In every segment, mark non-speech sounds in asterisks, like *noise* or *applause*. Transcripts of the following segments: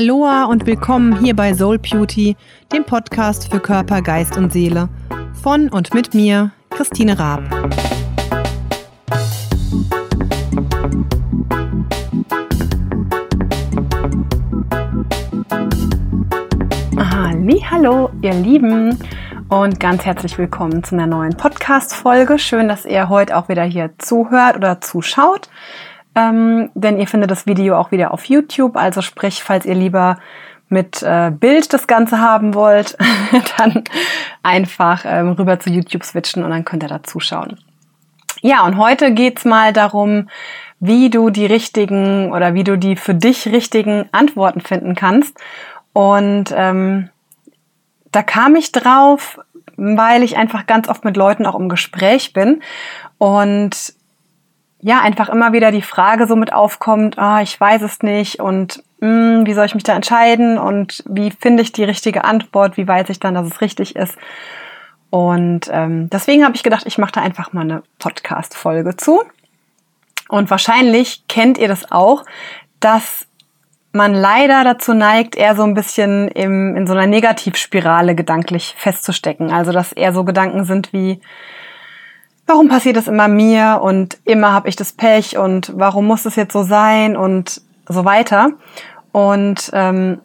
Aloha und willkommen hier bei Soul Beauty, dem Podcast für Körper, Geist und Seele. Von und mit mir, Christine Raab. Hallo, ihr Lieben und ganz herzlich willkommen zu einer neuen Podcast-Folge. Schön, dass ihr heute auch wieder hier zuhört oder zuschaut ähm, denn ihr findet das Video auch wieder auf YouTube. Also sprich, falls ihr lieber mit äh, Bild das Ganze haben wollt, *laughs* dann einfach ähm, rüber zu YouTube switchen und dann könnt ihr da zuschauen. Ja, und heute geht's mal darum, wie du die richtigen oder wie du die für dich richtigen Antworten finden kannst. Und ähm, da kam ich drauf, weil ich einfach ganz oft mit Leuten auch im Gespräch bin und ja, einfach immer wieder die Frage so mit aufkommt, ah, ich weiß es nicht und mh, hm, wie soll ich mich da entscheiden und wie finde ich die richtige Antwort, wie weiß ich dann, dass es richtig ist. Und ähm, deswegen habe ich gedacht, ich mache da einfach mal eine Podcast-Folge zu. Und wahrscheinlich kennt ihr das auch, dass man leider dazu neigt, eher so ein bisschen im, in so einer Negativspirale gedanklich festzustecken. Also dass eher so Gedanken sind wie, warum passiert das immer mir und immer habe ich das Pech und warum muss es jetzt so sein und so weiter. Und ähm,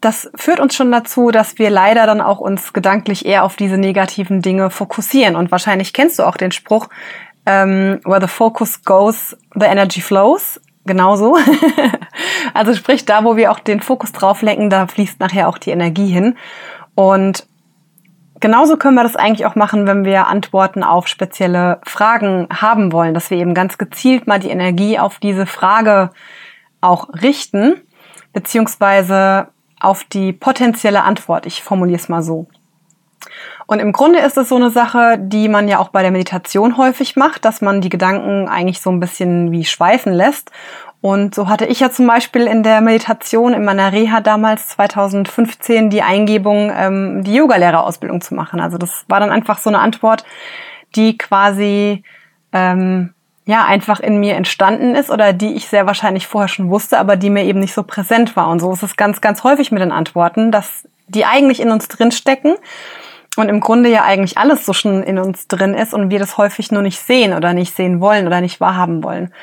das führt uns schon dazu, dass wir leider dann auch uns gedanklich eher auf diese negativen Dinge fokussieren. Und wahrscheinlich kennst du auch den Spruch, ähm, where the focus goes, the energy flows. Genauso. *laughs* also sprich, da, wo wir auch den Fokus drauf lenken, da fließt nachher auch die Energie hin. Und genauso können wir das eigentlich auch machen, wenn wir Antworten auf spezielle Fragen haben wollen, dass wir eben ganz gezielt mal die Energie auf diese Frage auch richten, beziehungsweise auf die potenzielle Antwort. Ich formuliere es mal so. Und im Grunde ist es so eine Sache, die man ja auch bei der Meditation häufig macht, dass man die Gedanken eigentlich so ein bisschen wie schweifen lässt und so hatte ich ja zum Beispiel in der Meditation in meiner Reha damals 2015 die Eingebung, ähm, die Yogalehrerausbildung zu machen. Also das war dann einfach so eine Antwort, die quasi ähm, ja einfach in mir entstanden ist oder die ich sehr wahrscheinlich vorher schon wusste, aber die mir eben nicht so präsent war. Und so ist es ganz, ganz häufig mit den Antworten, dass die eigentlich in uns drin stecken und im Grunde ja eigentlich alles so schon in uns drin ist und wir das häufig nur nicht sehen oder nicht sehen wollen oder nicht wahrhaben wollen.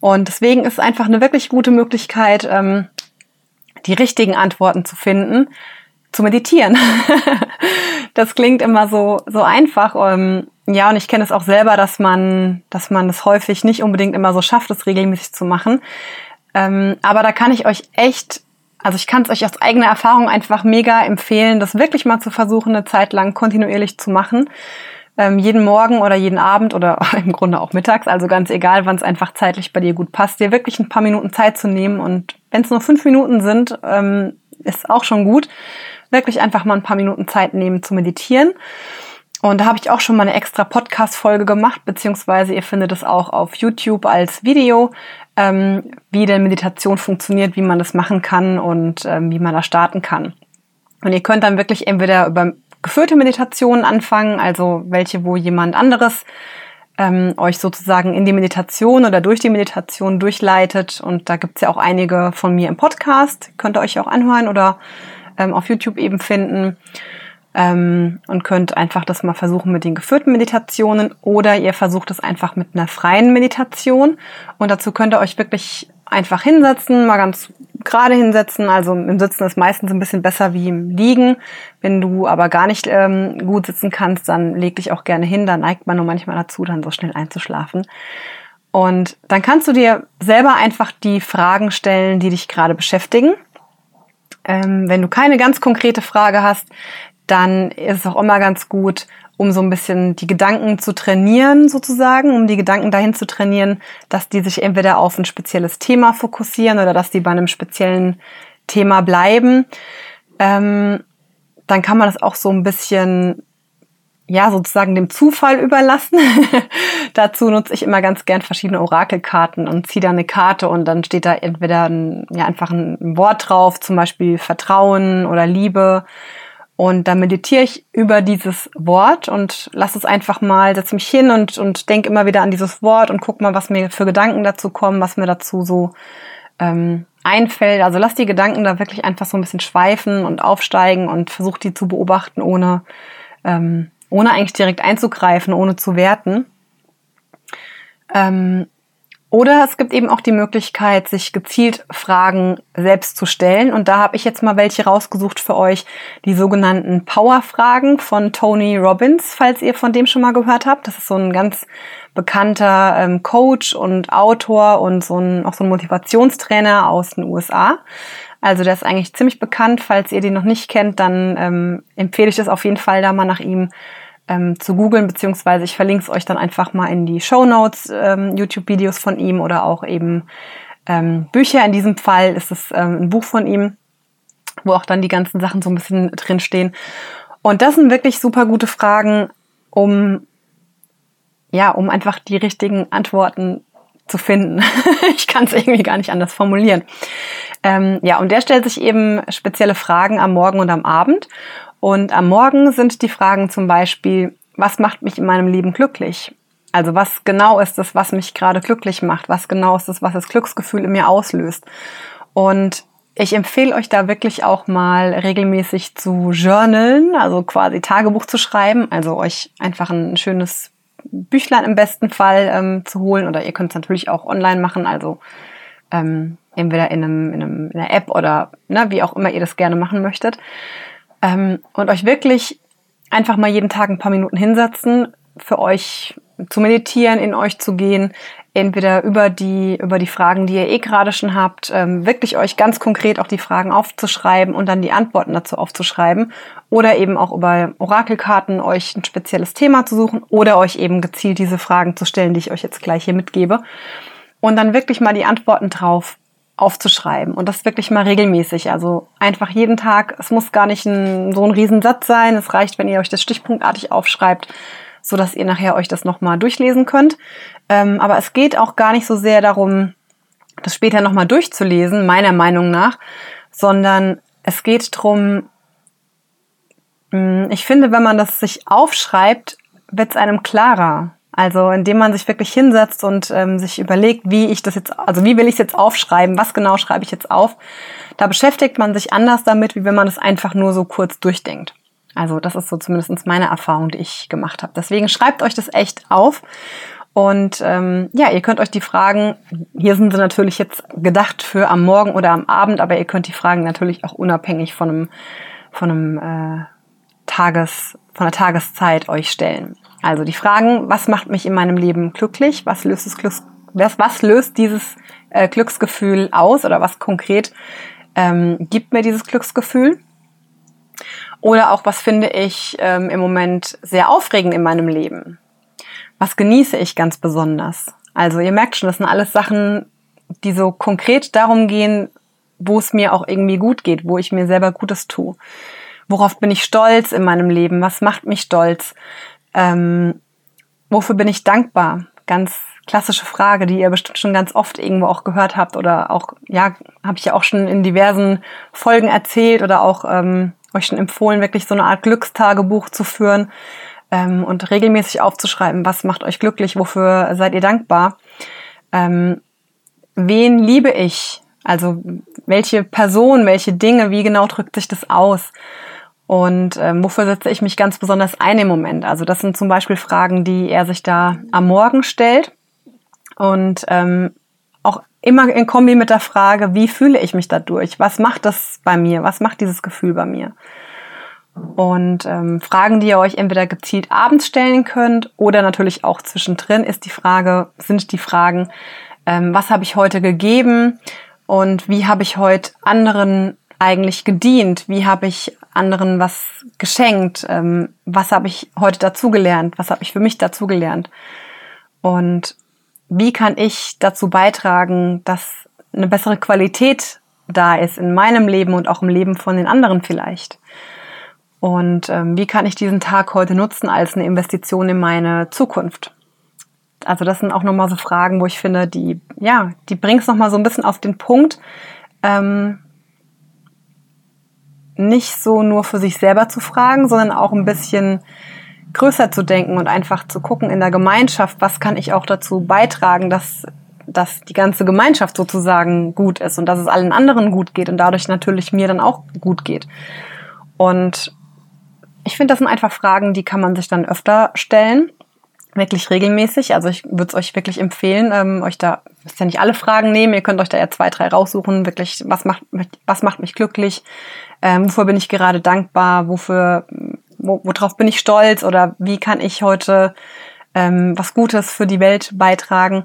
Und deswegen ist es einfach eine wirklich gute Möglichkeit, ähm, die richtigen Antworten zu finden, zu meditieren. *laughs* das klingt immer so, so einfach. Ähm, ja, und ich kenne es auch selber, dass man, dass man es häufig nicht unbedingt immer so schafft, es regelmäßig zu machen. Ähm, aber da kann ich euch echt, also ich kann es euch aus eigener Erfahrung einfach mega empfehlen, das wirklich mal zu versuchen, eine Zeit lang kontinuierlich zu machen ähm, jeden Morgen oder jeden Abend oder *laughs* im Grunde auch mittags, also ganz egal, wann es einfach zeitlich bei dir gut passt, dir wirklich ein paar Minuten Zeit zu nehmen und wenn es nur fünf Minuten sind, ähm, ist auch schon gut, wirklich einfach mal ein paar Minuten Zeit nehmen zu meditieren. Und da habe ich auch schon mal eine extra Podcast-Folge gemacht, beziehungsweise ihr findet es auch auf YouTube als Video, ähm, wie denn Meditation funktioniert, wie man das machen kann und ähm, wie man da starten kann. Und ihr könnt dann wirklich entweder über geführte Meditationen anfangen, also welche, wo jemand anderes ähm, euch sozusagen in die Meditation oder durch die Meditation durchleitet. Und da gibt's ja auch einige von mir im Podcast, könnt ihr euch auch anhören oder ähm, auf YouTube eben finden. Ähm, und könnt einfach das mal versuchen mit den geführten Meditationen oder ihr versucht es einfach mit einer freien Meditation. Und dazu könnt ihr euch wirklich einfach hinsetzen, mal ganz gerade hinsetzen. Also im Sitzen ist meistens ein bisschen besser wie im Liegen. Wenn du aber gar nicht ähm, gut sitzen kannst, dann leg dich auch gerne hin. Da neigt man nur manchmal dazu, dann so schnell einzuschlafen. Und dann kannst du dir selber einfach die Fragen stellen, die dich gerade beschäftigen. Ähm, wenn du keine ganz konkrete Frage hast, dann ist es auch immer ganz gut, um so ein bisschen die Gedanken zu trainieren, sozusagen, um die Gedanken dahin zu trainieren, dass die sich entweder auf ein spezielles Thema fokussieren oder dass die bei einem speziellen Thema bleiben. Ähm, dann kann man das auch so ein bisschen, ja, sozusagen dem Zufall überlassen. *laughs* Dazu nutze ich immer ganz gern verschiedene Orakelkarten und ziehe da eine Karte und dann steht da entweder ein, ja, einfach ein Wort drauf, zum Beispiel Vertrauen oder Liebe und dann meditiere ich über dieses Wort und lasse es einfach mal, setze mich hin und, und denke immer wieder an dieses Wort und guck mal, was mir für Gedanken dazu kommen, was mir dazu so ähm, einfällt. Also lasst die Gedanken da wirklich einfach so ein bisschen schweifen und aufsteigen und versucht die zu beobachten, ohne, ähm, ohne eigentlich direkt einzugreifen, ohne zu werten. Ähm, oder es gibt eben auch die Möglichkeit, sich gezielt Fragen selbst zu stellen. Und da habe ich jetzt mal welche rausgesucht für euch, die sogenannten Power-Fragen von Tony Robbins, falls ihr von dem schon mal gehört habt. Das ist so ein ganz bekannter ähm, Coach und Autor und so ein, auch so ein Motivationstrainer aus den USA. Also der ist eigentlich ziemlich bekannt. Falls ihr den noch nicht kennt, dann ähm, empfehle ich es auf jeden Fall, da mal nach ihm ähm, zu googeln, beziehungsweise ich verlinke es euch dann einfach mal in die Show Notes, ähm, YouTube-Videos von ihm oder auch eben ähm, Bücher. In diesem Fall ist es ähm, ein Buch von ihm, wo auch dann die ganzen Sachen so ein bisschen drinstehen. Und das sind wirklich super gute Fragen, um ja, um einfach die richtigen Antworten zu finden. *laughs* ich kann es irgendwie gar nicht anders formulieren. Ähm, ja, und der stellt sich eben spezielle Fragen am Morgen und am Abend. Und am Morgen sind die Fragen zum Beispiel, was macht mich in meinem Leben glücklich? Also was genau ist es, was mich gerade glücklich macht? Was genau ist es, was das Glücksgefühl in mir auslöst? Und ich empfehle euch da wirklich auch mal regelmäßig zu journalen, also quasi Tagebuch zu schreiben, also euch einfach ein schönes Büchlein im besten Fall ähm, zu holen oder ihr könnt es natürlich auch online machen, also ähm, entweder in, einem, in, einem, in einer App oder ne, wie auch immer ihr das gerne machen möchtet ähm, und euch wirklich einfach mal jeden Tag ein paar Minuten hinsetzen, für euch zu meditieren, in euch zu gehen, entweder über die, über die Fragen, die ihr eh gerade schon habt, ähm, wirklich euch ganz konkret auch die Fragen aufzuschreiben und dann die Antworten dazu aufzuschreiben oder eben auch über Orakelkarten euch ein spezielles Thema zu suchen oder euch eben gezielt diese Fragen zu stellen, die ich euch jetzt gleich hier mitgebe. Und dann wirklich mal die Antworten drauf aufzuschreiben und das wirklich mal regelmäßig. Also einfach jeden Tag. Es muss gar nicht ein, so ein Riesensatz sein. Es reicht, wenn ihr euch das stichpunktartig aufschreibt, so dass ihr nachher euch das nochmal durchlesen könnt. Ähm, aber es geht auch gar nicht so sehr darum, das später nochmal durchzulesen, meiner Meinung nach, sondern es geht drum. Hm, ich finde, wenn man das sich aufschreibt, wird es einem klarer. Also indem man sich wirklich hinsetzt und ähm, sich überlegt, wie ich das jetzt, also wie will ich es jetzt aufschreiben, was genau schreibe ich jetzt auf. Da beschäftigt man sich anders damit, wie wenn man es einfach nur so kurz durchdenkt. Also das ist so zumindest meine Erfahrung, die ich gemacht habe. Deswegen schreibt euch das echt auf. Und ähm, ja, ihr könnt euch die Fragen, hier sind sie natürlich jetzt gedacht für am Morgen oder am Abend, aber ihr könnt die Fragen natürlich auch unabhängig von einem, von einem äh, Tages, von der Tageszeit euch stellen. Also die Fragen, was macht mich in meinem Leben glücklich? Was löst was, was löst dieses äh, Glücksgefühl aus oder was konkret ähm, gibt mir dieses Glücksgefühl? Oder auch, was finde ich ähm, im Moment sehr aufregend in meinem Leben? Was genieße ich ganz besonders? Also ihr merkt schon, das sind alles Sachen, die so konkret darum gehen, wo es mir auch irgendwie gut geht, wo ich mir selber Gutes tue. Worauf bin ich stolz in meinem Leben? Was macht mich stolz? Ähm, wofür bin ich dankbar? Ganz klassische Frage, die ihr bestimmt schon ganz oft irgendwo auch gehört habt oder auch, ja, habe ich ja auch schon in diversen Folgen erzählt oder auch ähm, euch schon empfohlen, wirklich so eine Art Glückstagebuch zu führen ähm, und regelmäßig aufzuschreiben, was macht euch glücklich, wofür seid ihr dankbar. Ähm, wen liebe ich? Also welche Person, welche Dinge, wie genau drückt sich das aus? Und ähm, wofür setze ich mich ganz besonders ein im Moment? Also das sind zum Beispiel Fragen, die er sich da am Morgen stellt. Und ähm, auch immer in Kombi mit der Frage, wie fühle ich mich dadurch? Was macht das bei mir? Was macht dieses Gefühl bei mir? Und ähm, Fragen, die ihr euch entweder gezielt abends stellen könnt oder natürlich auch zwischendrin, ist die Frage, sind die Fragen, ähm, was habe ich heute gegeben und wie habe ich heute anderen eigentlich gedient? Wie habe ich anderen was geschenkt? Ähm, was habe ich heute dazugelernt? Was habe ich für mich dazugelernt? Und wie kann ich dazu beitragen, dass eine bessere Qualität da ist in meinem Leben und auch im Leben von den anderen vielleicht? Und ähm, wie kann ich diesen Tag heute nutzen als eine Investition in meine Zukunft? Also das sind auch nochmal so Fragen, wo ich finde, die, ja, die bringen es nochmal so ein bisschen auf den Punkt, ähm, nicht so nur für sich selber zu fragen, sondern auch ein bisschen größer zu denken und einfach zu gucken in der Gemeinschaft, was kann ich auch dazu beitragen, dass dass die ganze Gemeinschaft sozusagen gut ist und dass es allen anderen gut geht und dadurch natürlich mir dann auch gut geht. Und ich finde, das sind einfach Fragen, die kann man sich dann öfter stellen, wirklich regelmäßig. Also ich würde es euch wirklich empfehlen, ähm, euch da, müsst ja nicht alle Fragen nehmen, ihr könnt euch da ja zwei, drei raussuchen, wirklich, was macht, was macht mich glücklich, ähm, wofür bin ich gerade dankbar, wofür, wo, worauf bin ich stolz? Oder wie kann ich heute ähm, was Gutes für die Welt beitragen.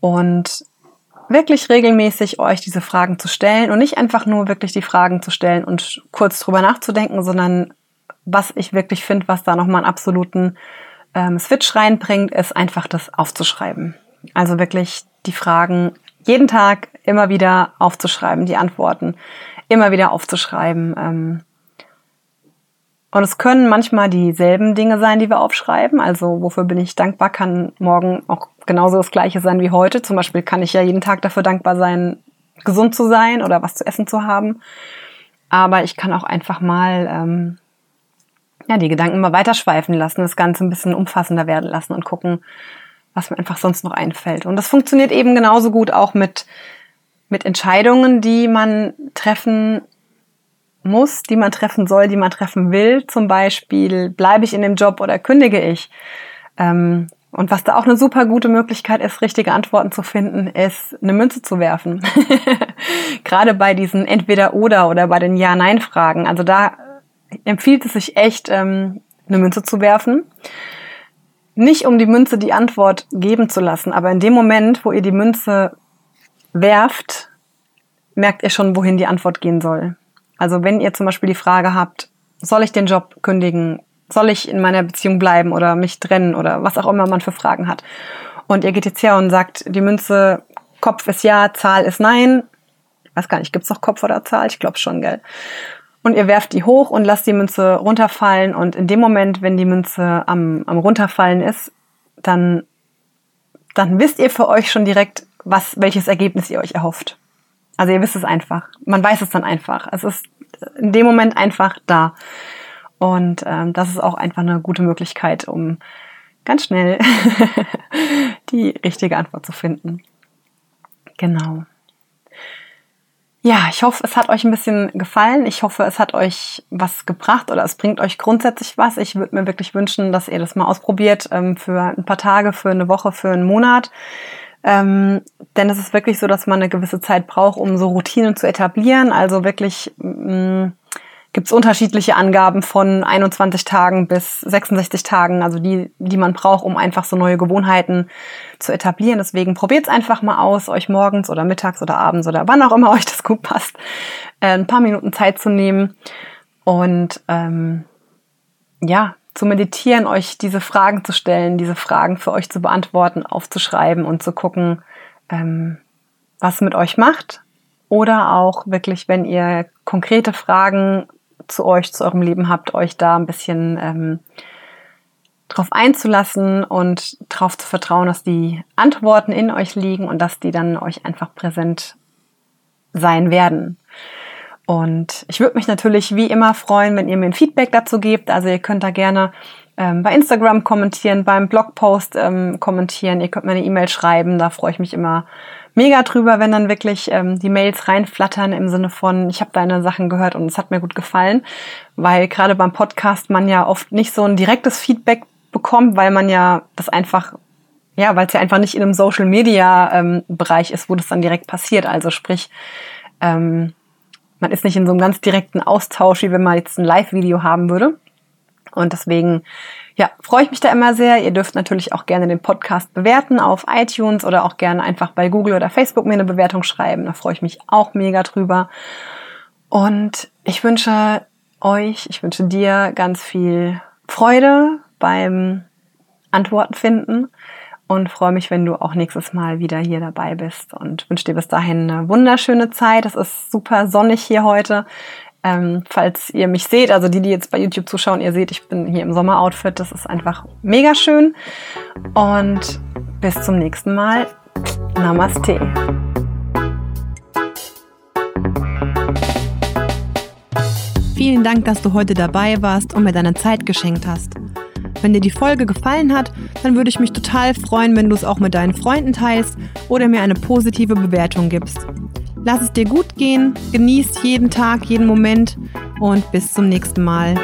Und wirklich regelmäßig euch diese Fragen zu stellen und nicht einfach nur wirklich die Fragen zu stellen und kurz drüber nachzudenken, sondern was ich wirklich finde, was da nochmal einen absoluten ähm, Switch reinbringt, ist einfach das aufzuschreiben. Also wirklich die Fragen jeden Tag immer wieder aufzuschreiben, die Antworten immer wieder aufzuschreiben. Ähm, und es können manchmal dieselben Dinge sein, die wir aufschreiben. Also wofür bin ich dankbar, kann morgen auch genauso das gleiche sein wie heute. Zum Beispiel kann ich ja jeden Tag dafür dankbar sein, gesund zu sein oder was zu essen zu haben. Aber ich kann auch einfach mal ähm, ja, die Gedanken mal weiterschweifen lassen, das Ganze ein bisschen umfassender werden lassen und gucken, was mir einfach sonst noch einfällt. Und das funktioniert eben genauso gut auch mit, mit Entscheidungen, die man treffen muss, die man treffen soll, die man treffen will. Zum Beispiel, bleibe ich in dem Job oder kündige ich? Ähm, und was da auch eine super gute Möglichkeit ist, richtige Antworten zu finden, ist eine Münze zu werfen. *laughs* Gerade bei diesen Entweder-Oder oder bei den Ja-Nein-Fragen. Also da empfiehlt es sich echt, ähm, eine Münze zu werfen. Nicht um die Münze die Antwort geben zu lassen, aber in dem Moment, wo ihr die Münze werft, merkt ihr schon, wohin die Antwort gehen soll. Also wenn ihr zum Beispiel die Frage habt, soll ich den Job kündigen? Soll ich in meiner Beziehung bleiben oder mich trennen oder was auch immer man für Fragen hat? Und ihr geht jetzt her und sagt, die Münze Kopf ist ja, Zahl ist nein. Ich weiß gar nicht, gibt's noch Kopf oder Zahl? Ich glaube schon, gell? Und ihr werft die hoch und lasst die Münze runterfallen und in dem Moment, wenn die Münze am, am runterfallen ist, dann, dann wisst ihr für euch schon direkt, was, welches Ergebnis ihr euch erhofft. Also ihr wisst es einfach. Man weiß es dann einfach. Es ist in dem Moment einfach da. Und ähm, das ist auch einfach eine gute Möglichkeit, um ganz schnell *laughs* die richtige Antwort zu finden. Genau. Ja, ich hoffe, es hat euch ein bisschen gefallen. Ich hoffe, es hat euch was gebracht oder es bringt euch grundsätzlich was. Ich würde mir wirklich wünschen, dass ihr das mal ausprobiert ähm, für ein paar Tage, für eine Woche, für einen Monat. Ähm, denn es ist wirklich so, dass man eine gewisse Zeit braucht, um so Routinen zu etablieren. Also wirklich mh, mm, gibt es unterschiedliche Angaben von 21 Tagen bis 66 Tagen, also die, die man braucht, um einfach so neue Gewohnheiten zu etablieren. Deswegen probiert es einfach mal aus, euch morgens oder mittags oder abends oder wann auch immer euch das gut passt, äh, ein paar Minuten Zeit zu nehmen und ähm, ja, zu meditieren, euch diese Fragen zu stellen, diese Fragen für euch zu beantworten, aufzuschreiben und zu gucken, ähm, was mit euch macht. Oder auch wirklich, wenn ihr konkrete Fragen zu euch, zu eurem Leben habt, euch da ein bisschen ähm, drauf einzulassen und darauf zu vertrauen, dass die Antworten in euch liegen und dass die dann euch einfach präsent sein werden. Und ich würde mich natürlich wie immer freuen, wenn ihr mir ein Feedback dazu gebt. Also ihr könnt da gerne ähm, bei Instagram kommentieren, beim Blogpost ähm, kommentieren, ihr könnt mir eine E-Mail schreiben, da freue ich mich immer mega drüber, wenn dann wirklich ähm, die Mails reinflattern im Sinne von, ich habe deine Sachen gehört und es hat mir gut gefallen, weil gerade beim Podcast man ja oft nicht so ein direktes Feedback bekommt, weil man ja das einfach, ja, weil es ja einfach nicht in einem Social Media ähm, Bereich ist, wo das dann direkt passiert. Also sprich, ähm, man ist nicht in so einem ganz direkten Austausch, wie wenn man jetzt ein Live-Video haben würde. Und deswegen ja, freue ich mich da immer sehr. Ihr dürft natürlich auch gerne den Podcast bewerten auf iTunes oder auch gerne einfach bei Google oder Facebook mir eine Bewertung schreiben. Da freue ich mich auch mega drüber. Und ich wünsche euch, ich wünsche dir ganz viel Freude beim Antworten finden und freue mich, wenn du auch nächstes Mal wieder hier dabei bist und wünsche dir bis dahin eine wunderschöne Zeit. Es ist super sonnig hier heute. Ähm, falls ihr mich seht, also die, die jetzt bei YouTube zuschauen, ihr seht, ich bin hier im Sommeroutfit. Das ist einfach mega schön. Und bis zum nächsten Mal. Namaste. Vielen Dank, dass du heute dabei warst und mir deine Zeit geschenkt hast. Wenn dir die Folge gefallen hat, dann würde ich mich total freuen, wenn du es auch mit deinen Freunden teilst oder mir eine positive Bewertung gibst. Lass es dir gut rausgehen, genießt jeden Tag, jeden Moment und bis zum nächsten Mal.